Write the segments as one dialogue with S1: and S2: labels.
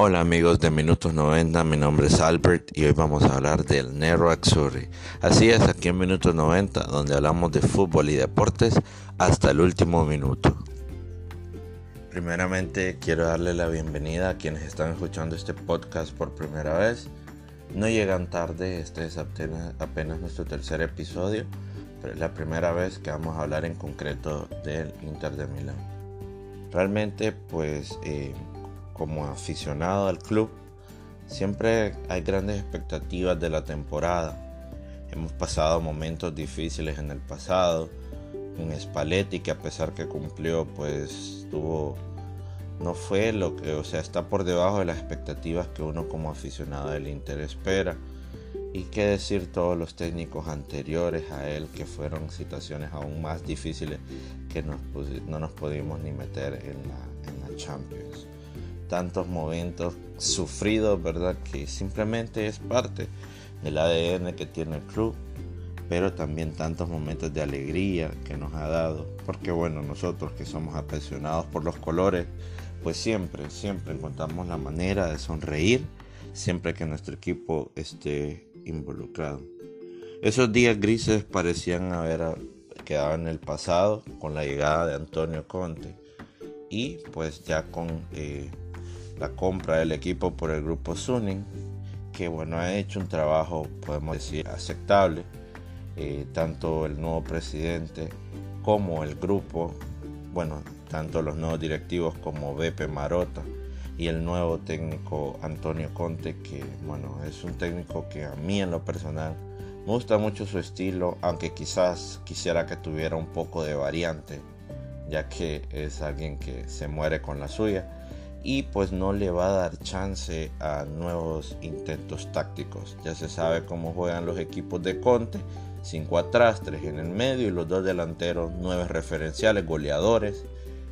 S1: Hola amigos de Minutos 90, mi nombre es Albert y hoy vamos a hablar del Nero Azzurri. Así es, aquí en Minutos 90, donde hablamos de fútbol y deportes hasta el último minuto. Primeramente quiero darle la bienvenida a quienes están escuchando este podcast por primera vez. No llegan tarde, este es apenas, nuestro tercer episodio, pero es la primera vez que vamos a hablar en concreto del Inter de Milán. Realmente pues... Eh, como aficionado al club, siempre hay grandes expectativas de la temporada. Hemos pasado momentos difíciles en el pasado. Un Spalletti que a pesar que cumplió, pues tuvo no fue lo que, o sea, está por debajo de las expectativas que uno como aficionado del Inter espera. Y qué decir todos los técnicos anteriores a él que fueron situaciones aún más difíciles que no nos pudimos ni meter en la, en la Champions tantos momentos sufridos, ¿verdad? Que simplemente es parte del ADN que tiene el club, pero también tantos momentos de alegría que nos ha dado, porque bueno, nosotros que somos apasionados por los colores, pues siempre, siempre encontramos la manera de sonreír siempre que nuestro equipo esté involucrado. Esos días grises parecían haber quedado en el pasado con la llegada de Antonio Conte y pues ya con eh, la compra del equipo por el grupo Suning, que bueno, ha hecho un trabajo, podemos decir, aceptable. Eh, tanto el nuevo presidente como el grupo, bueno, tanto los nuevos directivos como Beppe Marota y el nuevo técnico Antonio Conte, que bueno, es un técnico que a mí en lo personal me gusta mucho su estilo, aunque quizás quisiera que tuviera un poco de variante, ya que es alguien que se muere con la suya y pues no le va a dar chance a nuevos intentos tácticos. Ya se sabe cómo juegan los equipos de Conte, 5 atrás, 3 en el medio y los dos delanteros, 9 referenciales, goleadores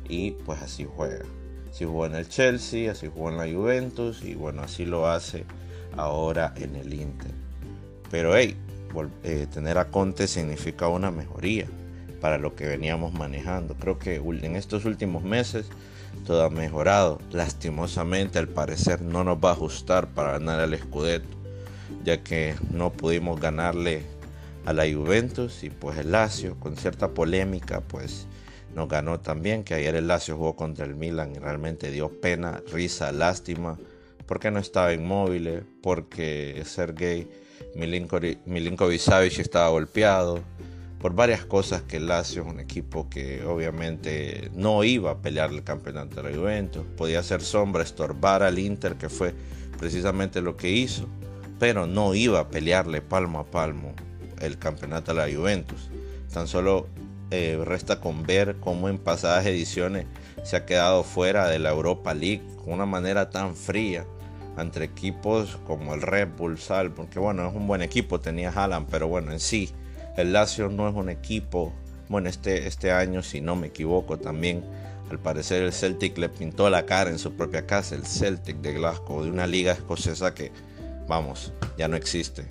S1: y pues así juega. Así juega en el Chelsea, así juega en la Juventus y bueno, así lo hace ahora en el Inter. Pero hey, eh, tener a Conte significa una mejoría para lo que veníamos manejando. Creo que en estos últimos meses todo ha mejorado. Lastimosamente, al parecer, no nos va a ajustar para ganar el Scudetto, ya que no pudimos ganarle a la Juventus y pues el Lazio, con cierta polémica, pues nos ganó también, que ayer el Lazio jugó contra el Milan y realmente dio pena, risa, lástima, porque no estaba inmóvil, porque Sergei Milinkovic Savic estaba golpeado, por varias cosas que el Lazio es un equipo que obviamente no iba a pelear el campeonato de la Juventus, podía ser sombra, estorbar al Inter, que fue precisamente lo que hizo, pero no iba a pelearle palmo a palmo el campeonato de la Juventus. Tan solo eh, resta con ver cómo en pasadas ediciones se ha quedado fuera de la Europa League con una manera tan fría entre equipos como el Red Bull, Sal, porque bueno, es un buen equipo, tenía Haaland, pero bueno, en sí el Lazio no es un equipo, bueno, este, este año, si no me equivoco, también al parecer el Celtic le pintó la cara en su propia casa, el Celtic de Glasgow, de una liga escocesa que, vamos, ya no existe.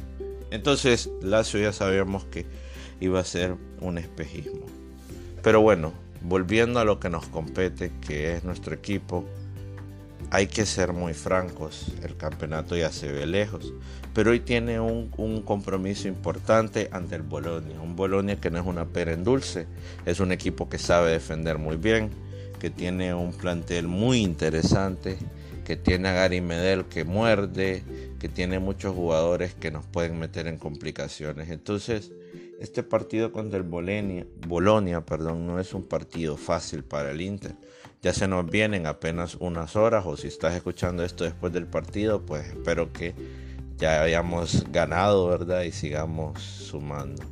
S1: Entonces, Lazio ya sabíamos que iba a ser un espejismo. Pero bueno, volviendo a lo que nos compete, que es nuestro equipo, hay que ser muy francos, el campeonato ya se ve lejos, pero hoy tiene un, compromiso importante ante el Bolonia, un Bolonia que no es una pera en dulce, es un equipo que sabe defender muy bien, que tiene un plantel muy interesante, que tiene a Gary Medel que muerde, que tiene muchos jugadores que nos pueden meter en complicaciones. Entonces, este partido contra el Bolonia, Bolonia perdón, no es un partido fácil para el Inter. Ya se nos vienen apenas unas horas o si estás escuchando esto después del partido, pues espero que ya hayamos ganado, ¿verdad? Y sigamos sumando.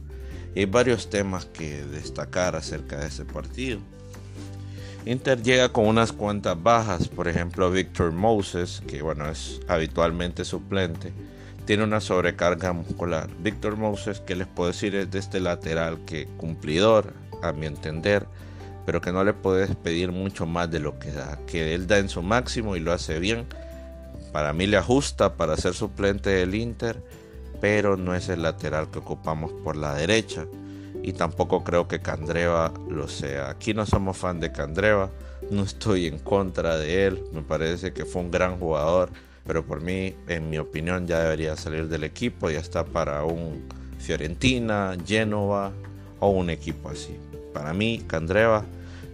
S1: Y hay varios temas que destacar acerca de ese partido. Inter llega con unas cuantas bajas, por ejemplo Victor Moses, que bueno es habitualmente suplente, tiene una sobrecarga muscular. Víctor Moses, que les puedo decir, es de este lateral que cumplidor, a mi entender, pero que no le puedes pedir mucho más de lo que da, que él da en su máximo y lo hace bien. Para mí le ajusta para ser suplente del Inter, pero no es el lateral que ocupamos por la derecha. y tampoco creo que Candreva lo sea. Aquí no somos fan de Candreva, no estoy en contra de él, me parece que fue un gran jugador, pero por mí, en mi opinión, ya debería salir del equipo, ya está para un Fiorentina, Genova o un equipo así. Para mí, Candreva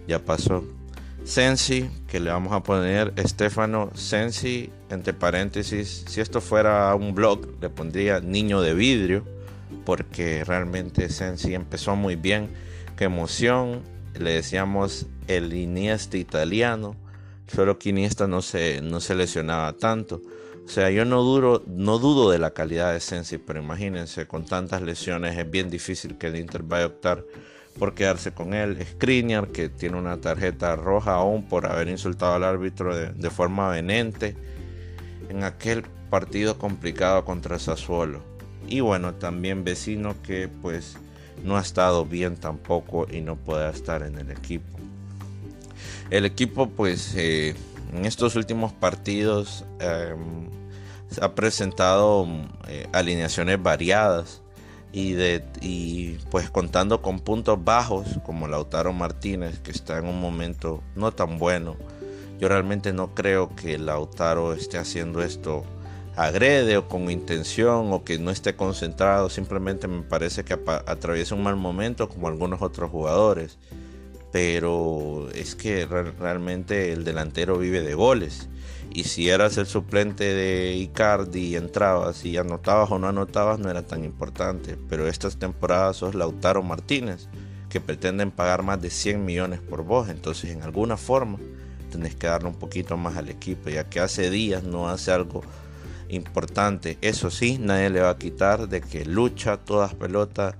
S1: ya pasó. Sensi, que le vamos a poner Estefano Sensi, entre paréntesis, si esto fuera un blog, le pondría niño de vidrio, porque realmente Sensi empezó muy bien. Qué emoción, le decíamos el Iniesta italiano, solo que Iniesta no se, no se lesionaba tanto. O sea, yo no, duro, no dudo de la calidad de Sensi, pero imagínense, con tantas lesiones es bien difícil que el Inter vaya a optar por quedarse con él. Skriniar, que tiene una tarjeta roja aún por haber insultado al árbitro de, forma venente en aquel partido complicado contra Sassuolo. Y bueno, también vecino que pues no ha estado bien tampoco y no puede estar en el equipo. El equipo pues eh, en estos últimos partidos em, ha presentado eh, alineaciones variadas y, de, y pues contando con puntos bajos como Lautaro Martínez que está en un momento no tan bueno. Yo realmente no creo que Lautaro esté haciendo esto agrede o con intención o que no esté concentrado, simplemente me parece que atraviesa un mal momento como algunos otros jugadores. Pero es que realmente el delantero vive de goles y si eras el suplente de Icardi y entrabas y anotabas o no anotabas no era tan importante. Pero estas temporadas sos Lautaro Martínez, que pretenden pagar más de 100 millones por vos. Entonces en alguna forma tenés que darle un poquito más al equipo, ya que hace días no hace algo importante. Eso sí, nadie le va a quitar de que lucha todas pelotas,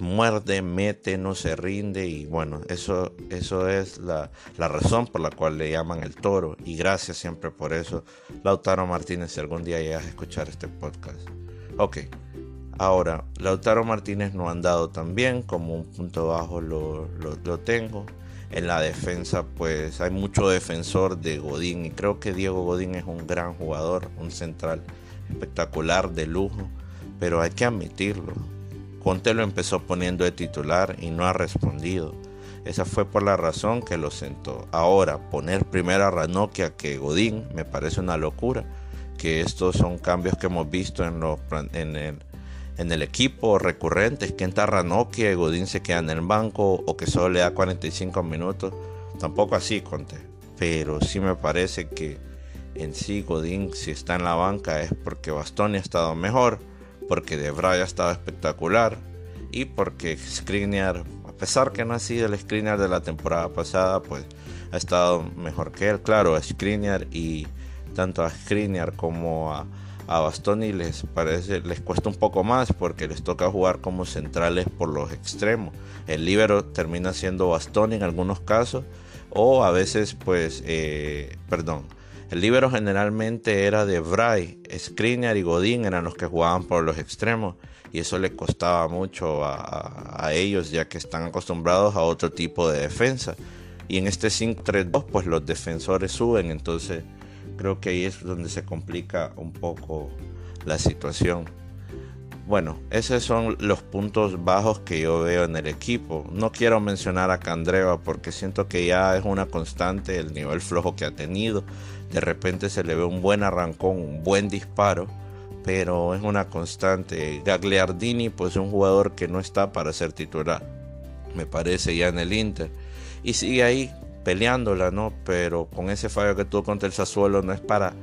S1: muerde, mete, no se rinde y bueno, eso, eso es la, la, razón por la cual le llaman el toro y gracias siempre por eso. Lautaro Martínez, si algún día llegas a escuchar este podcast. Ok, ahora, Lautaro Martínez no ha andado tan bien como un punto bajo lo, lo, tengo en la defensa pues hay mucho defensor de Godín y creo que Diego Godín es un gran jugador, un central espectacular de lujo, pero hay que admitirlo. Conte lo empezó poniendo de titular y no ha respondido. Esa fue por la razón que lo sentó. Ahora, poner primero a Ranocchia que Godín me parece una locura. Que estos son cambios que hemos visto en, los, en, el, en el equipo recurrentes, que entra Ranocchia y Godín se queda en el banco o que solo le da 45 minutos. Tampoco así, Conte. Pero sí me parece que en sí Godín si está en la banca es porque Bastoni ha estado mejor, porque De ha estado espectacular y porque Skriniar, a pesar que no ha sido el Skriniar de la temporada pasada, pues ha estado mejor que él. Claro, a Skriniar y tanto a Skriniar como a a Bastoni les parece les cuesta un poco más porque les toca jugar como centrales por los extremos. El libero termina siendo Bastoni en algunos casos o a veces pues eh, perdón. El libero generalmente era de Bray, Skriniar y Godín eran los que jugaban por los extremos y eso le costaba mucho a, a ellos ya que están acostumbrados a otro tipo de defensa. Y en este 5-3-2 pues los defensores suben, entonces Creo que ahí es donde se complica un poco la situación. Bueno, esos son los puntos bajos que yo veo en el equipo. No quiero mencionar a Candreva porque siento que ya es una constante el nivel flojo que ha tenido. De repente se le ve un buen arrancón, un buen disparo, pero es una constante. Gagliardini, pues es un jugador que no está para ser titular, me parece ya en el Inter. Y sigue ahí peleándola, ¿no? Pero con ese fallo que tuvo contra el Sassuolo no es para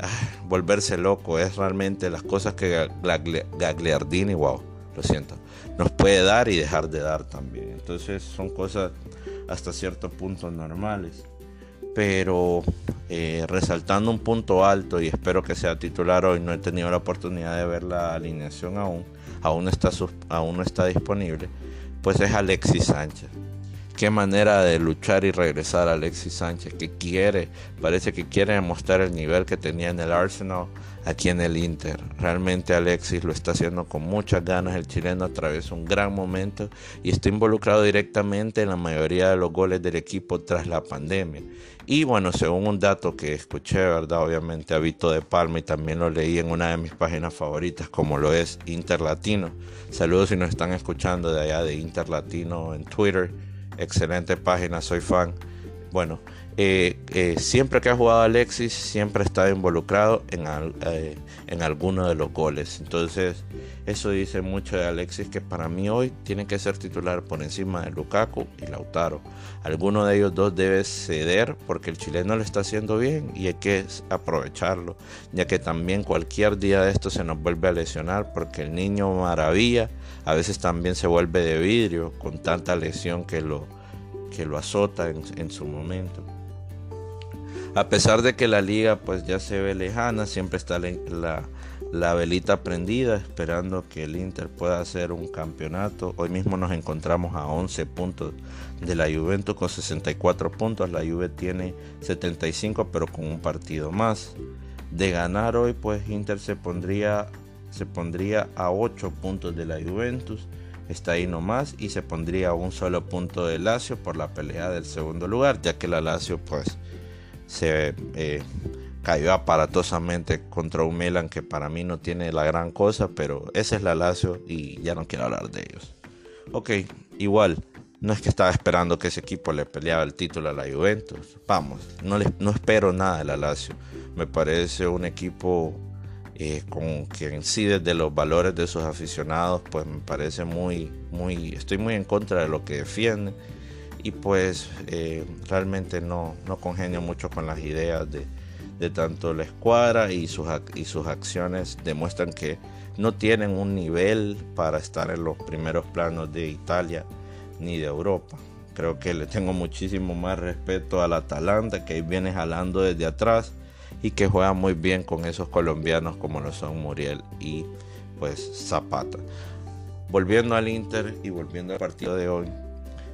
S1: ah, volverse loco, es realmente las cosas que Gagliardini, wow, lo siento, nos puede dar y dejar de dar también. Entonces son cosas hasta cierto punto normales. Pero eh, resaltando un punto alto y espero que sea titular hoy, no he tenido la oportunidad de ver la alineación aún, aún está, aún no está disponible, pues es Alexis Sánchez qué manera de luchar y regresar Alexis Sánchez, que quiere, parece que quiere demostrar el nivel que tenía en el Arsenal aquí en el Inter. Realmente Alexis lo está haciendo con muchas ganas, el chileno atraviesa un gran momento y está involucrado directamente en la mayoría de los goles del equipo tras la pandemia. Y bueno, según un dato que escuché, ¿verdad? Obviamente a Vito de Palma y también lo leí en una de mis páginas favoritas, como lo es Inter Latino. Saludos si nos están escuchando de allá de Inter Latino en Twitter excelente página, soy fan. Bueno, eh, eh, siempre que ha jugado Alexis, siempre está involucrado en, eh, en alguno de los goles. Entonces, eso dice mucho de Alexis, que para mí hoy tiene que ser titular por encima de Lukaku y Lautaro. Alguno de ellos dos debe ceder porque el chileno lo está haciendo bien y hay que aprovecharlo, ya que también cualquier día de esto se nos vuelve a lesionar porque el niño maravilla a veces también se vuelve de vidrio con tanta lesión que lo, que lo azota en, su momento. A pesar de que la liga pues ya se ve lejana, siempre está la, la, velita prendida esperando que el Inter pueda hacer un campeonato. Hoy mismo nos encontramos a 11 puntos de la Juventus con 64 puntos. La Juve tiene 75 pero con un partido más. De ganar hoy pues Inter se pondría se pondría a 8 puntos de la Juventus, está ahí nomás, y se pondría a un solo punto de Lazio por la pelea del segundo lugar, ya que la Lazio pues se eh, cayó aparatosamente contra un Milan que para mí no tiene la gran cosa, pero esa es la Lazio y ya no quiero hablar de ellos. Ok, igual, no es que estaba esperando que ese equipo le peleaba el título a la Juventus. Vamos, no, no espero nada de la Lazio. Me parece un equipo eh, con que en sí desde los valores de sus aficionados pues me parece muy muy estoy muy en contra de lo que defienden y pues eh, realmente no, no congenio mucho con las ideas de, tanto la escuadra y sus, y sus acciones demuestran que no tienen un nivel para estar en los primeros planos de Italia ni de Europa. Creo que le tengo muchísimo más respeto al Atalanta que viene jalando desde atrás y que juega muy bien con esos colombianos como lo son Muriel y pues Zapata. Volviendo al Inter y volviendo al partido de hoy,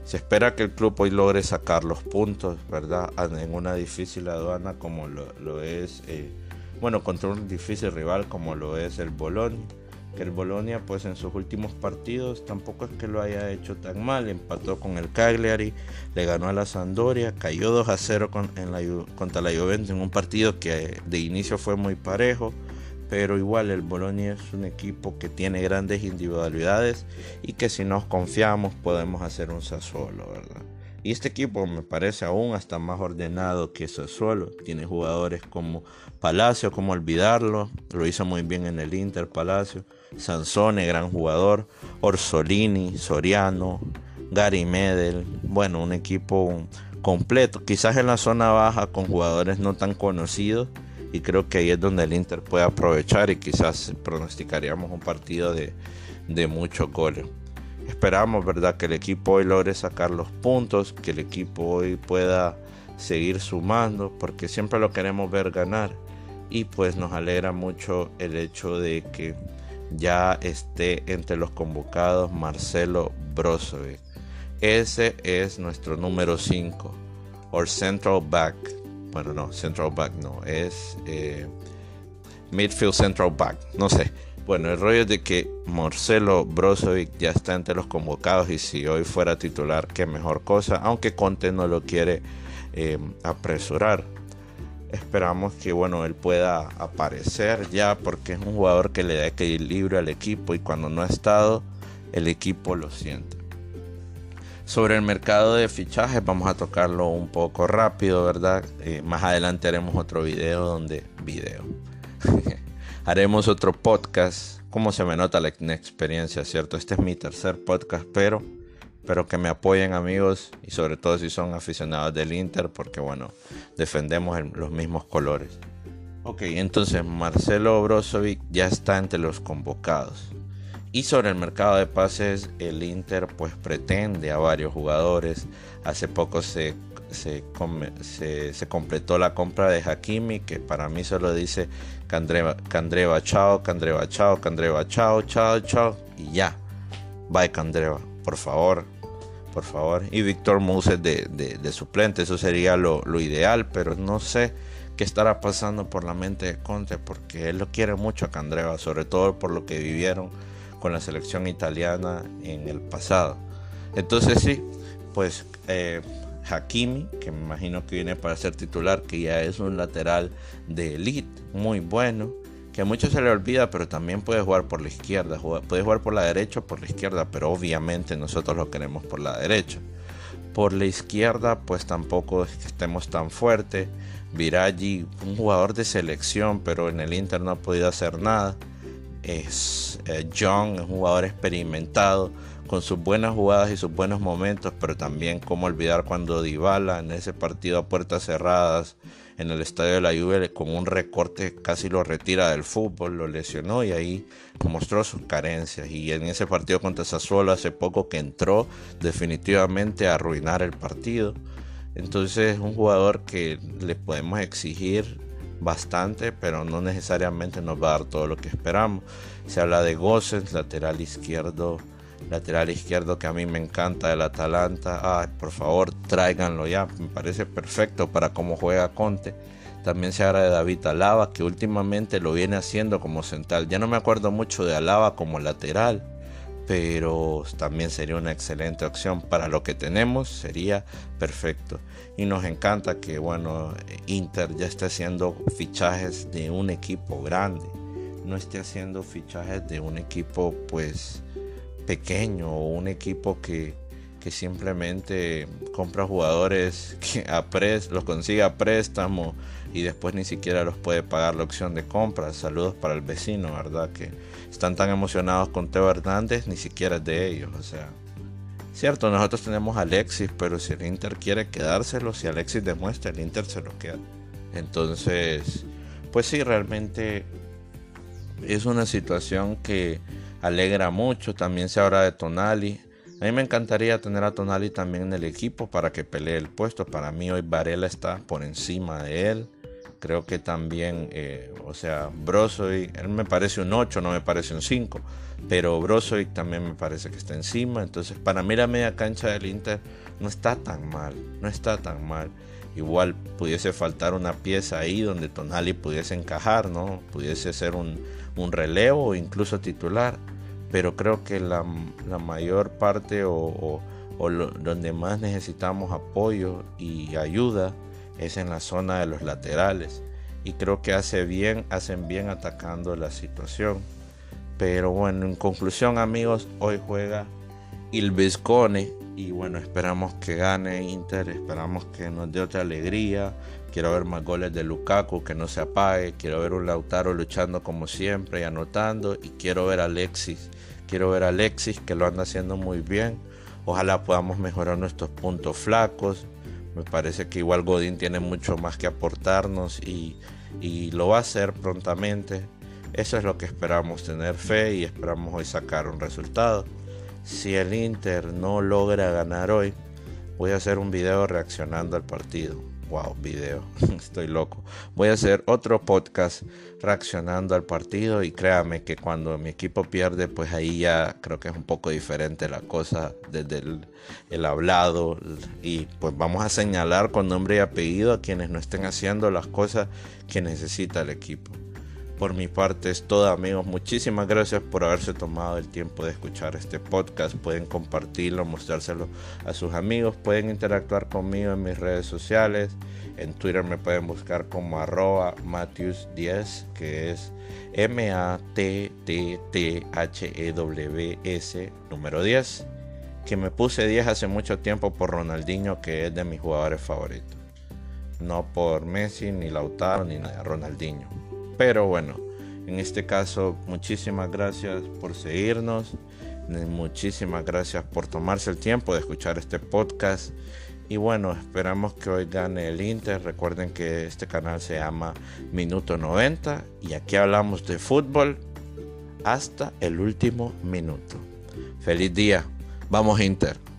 S1: se espera que el club hoy logre sacar los puntos, ¿verdad? En una difícil aduana como lo, es, eh, bueno, contra un difícil rival como lo es el Bologna que el Bolonia pues en sus últimos partidos tampoco es que lo haya hecho tan mal, empató con el Cagliari, le ganó a la Sampdoria, cayó 2 a 0 en la, contra la Juventus en un partido que de inicio fue muy parejo, pero igual el Bolonia es un equipo que tiene grandes individualidades y que si nos confiamos podemos hacer un Sassuolo, ¿verdad? Y este equipo me parece aún hasta más ordenado que Sassuolo. Tiene jugadores como Palacio, como olvidarlo. Lo hizo muy bien en el Inter Palacio. Sansone, gran jugador, Orsolini, Soriano, Gary Medel, bueno, un equipo completo, quizás en la zona baja con jugadores no tan conocidos y creo que ahí es donde el Inter puede aprovechar y quizás pronosticaríamos un partido de, de mucho goles. Esperamos, ¿verdad?, que el equipo hoy logre sacar los puntos, que el equipo hoy pueda seguir sumando, porque siempre lo queremos ver ganar. Y pues nos alegra mucho el hecho de que ya esté entre los convocados Marcelo Brozovic. Ese es nuestro número 5, o central back. Bueno, no, central back no, es eh, midfield central back, no sé. Bueno, el rollo es de que Marcelo Brozovic ya está entre los convocados y si hoy fuera titular, qué mejor cosa, aunque Conte no lo quiere eh, apresurar esperamos que bueno él pueda aparecer ya porque es un jugador que le da equilibrio al equipo y cuando no ha estado el equipo lo siente sobre el mercado de fichajes vamos a tocarlo un poco rápido verdad eh, más adelante haremos otro video donde video haremos otro podcast como se me nota la experiencia cierto este es mi tercer podcast pero pero que me apoyen amigos y sobre todo si son aficionados del Inter porque bueno, defendemos los mismos colores. Ok, entonces Marcelo Brozovic ya está entre los convocados. Y sobre el mercado de pases, el Inter pues pretende a varios jugadores. Hace poco se, se, se, completó la compra de Hakimi, que para mí solo dice Candreva, chao, Candreva, chao, Candreva, chao, chao, chao. Y ya. Bye, Candreva. Por favor, por favor. Y Víctor Moses de, de, suplente, eso sería lo, lo, ideal, pero no sé qué estará pasando por la mente de Conte, porque él lo quiere mucho a Candreva, sobre todo por lo que vivieron con la selección italiana en el pasado. Entonces sí, pues eh, Hakimi, que me imagino que viene para ser titular, que ya es un lateral de elite, muy bueno, que a muchos se le olvida, pero también puede jugar por la izquierda, puede jugar por la derecha o por la izquierda, pero obviamente nosotros lo queremos por la derecha. Por la izquierda, pues tampoco es que estemos tan fuerte. Viraggi, un jugador de selección, pero en el Inter no ha podido hacer nada. Es eh, John, es un jugador experimentado con sus buenas jugadas y sus buenos momentos, pero también cómo olvidar cuando Dybala en ese partido a puertas cerradas en el estadio de la Juve con un recorte casi lo retira del fútbol, lo lesionó y ahí mostró sus carencias y en ese partido contra Sassuolo hace poco que entró definitivamente a arruinar el partido. Entonces es un jugador que le podemos exigir bastante, pero no necesariamente nos va a dar todo lo que esperamos. Se habla de Gossens, lateral izquierdo lateral izquierdo que a mí me encanta del Atalanta. Ay, por favor, tráiganlo ya. Me parece perfecto para cómo juega Conte. También se habla de David Alaba, que últimamente lo viene haciendo como central. Ya no me acuerdo mucho de Alaba como lateral, pero también sería una excelente opción para lo que tenemos. Sería perfecto. Y nos encanta que, bueno, Inter ya esté haciendo fichajes de un equipo grande. No esté haciendo fichajes de un equipo, pues, pequeño o un equipo que, simplemente compra jugadores que a los consigue a préstamo y después ni siquiera los puede pagar la opción de compra. Saludos para el vecino, ¿verdad? Que están tan emocionados con Teo Hernández, ni siquiera es de ellos. O sea, cierto, nosotros tenemos a Alexis, pero si el Inter quiere quedárselo, si Alexis demuestra, el Inter se lo queda. Entonces, pues sí, realmente es una situación que alegra mucho. También se habla de Tonali. A mí me encantaría tener a Tonali también en el equipo para que pelee el puesto. Para mí hoy Varela está por encima de él. Creo que también, eh, o sea, Brozovic, él me parece un 8, no me parece un 5. Pero Brozovic también me parece que está encima. Entonces, para mí la media cancha del Inter no está tan mal. No está tan mal. Igual pudiese faltar una pieza ahí donde Tonali pudiese encajar, ¿no? Pudiese ser un, un relevo o incluso titular pero creo que la, mayor parte o, donde más necesitamos apoyo y ayuda es en la zona de los laterales y creo que hace bien, hacen bien atacando la situación. Pero bueno, en conclusión amigos, hoy juega el Viscone y bueno, esperamos que gane Inter, esperamos que nos dé otra alegría. Quiero ver más goles de Lukaku, que no se apague. Quiero ver un Lautaro luchando como siempre y anotando. Y quiero ver a Alexis Quiero ver a Alexis que lo anda haciendo muy bien. Ojalá podamos mejorar nuestros puntos flacos. Me parece que igual Godín tiene mucho más que aportarnos y, lo va a hacer prontamente. Eso es lo que esperamos, tener fe y esperamos hoy sacar un resultado. Si el Inter no logra ganar hoy, voy a hacer un video reaccionando al partido wow, video, estoy loco. Voy a hacer otro podcast reaccionando al partido y créame que cuando mi equipo pierde, pues ahí ya creo que es un poco diferente la cosa desde el, el hablado y pues vamos a señalar con nombre y apellido a quienes no estén haciendo las cosas que necesita el equipo. Por mi parte es todo amigos, muchísimas gracias por haberse tomado el tiempo de escuchar este podcast. Pueden compartirlo, mostrárselo a sus amigos, pueden interactuar conmigo en mis redes sociales. En Twitter me pueden buscar como arroba Matthews10, que es M-A-T-T-T-H-E-W-S número 10. Que me puse 10 hace mucho tiempo por Ronaldinho, que es de mis jugadores favoritos. No por Messi, ni Lautaro, ni nada, Ronaldinho. Pero bueno, en este caso, muchísimas gracias por seguirnos. Muchísimas gracias por tomarse el tiempo de escuchar este podcast. Y bueno, esperamos que hoy gane el Inter. Recuerden que este canal se llama Minuto 90 y aquí hablamos de fútbol hasta el último minuto. Feliz día. Vamos Inter.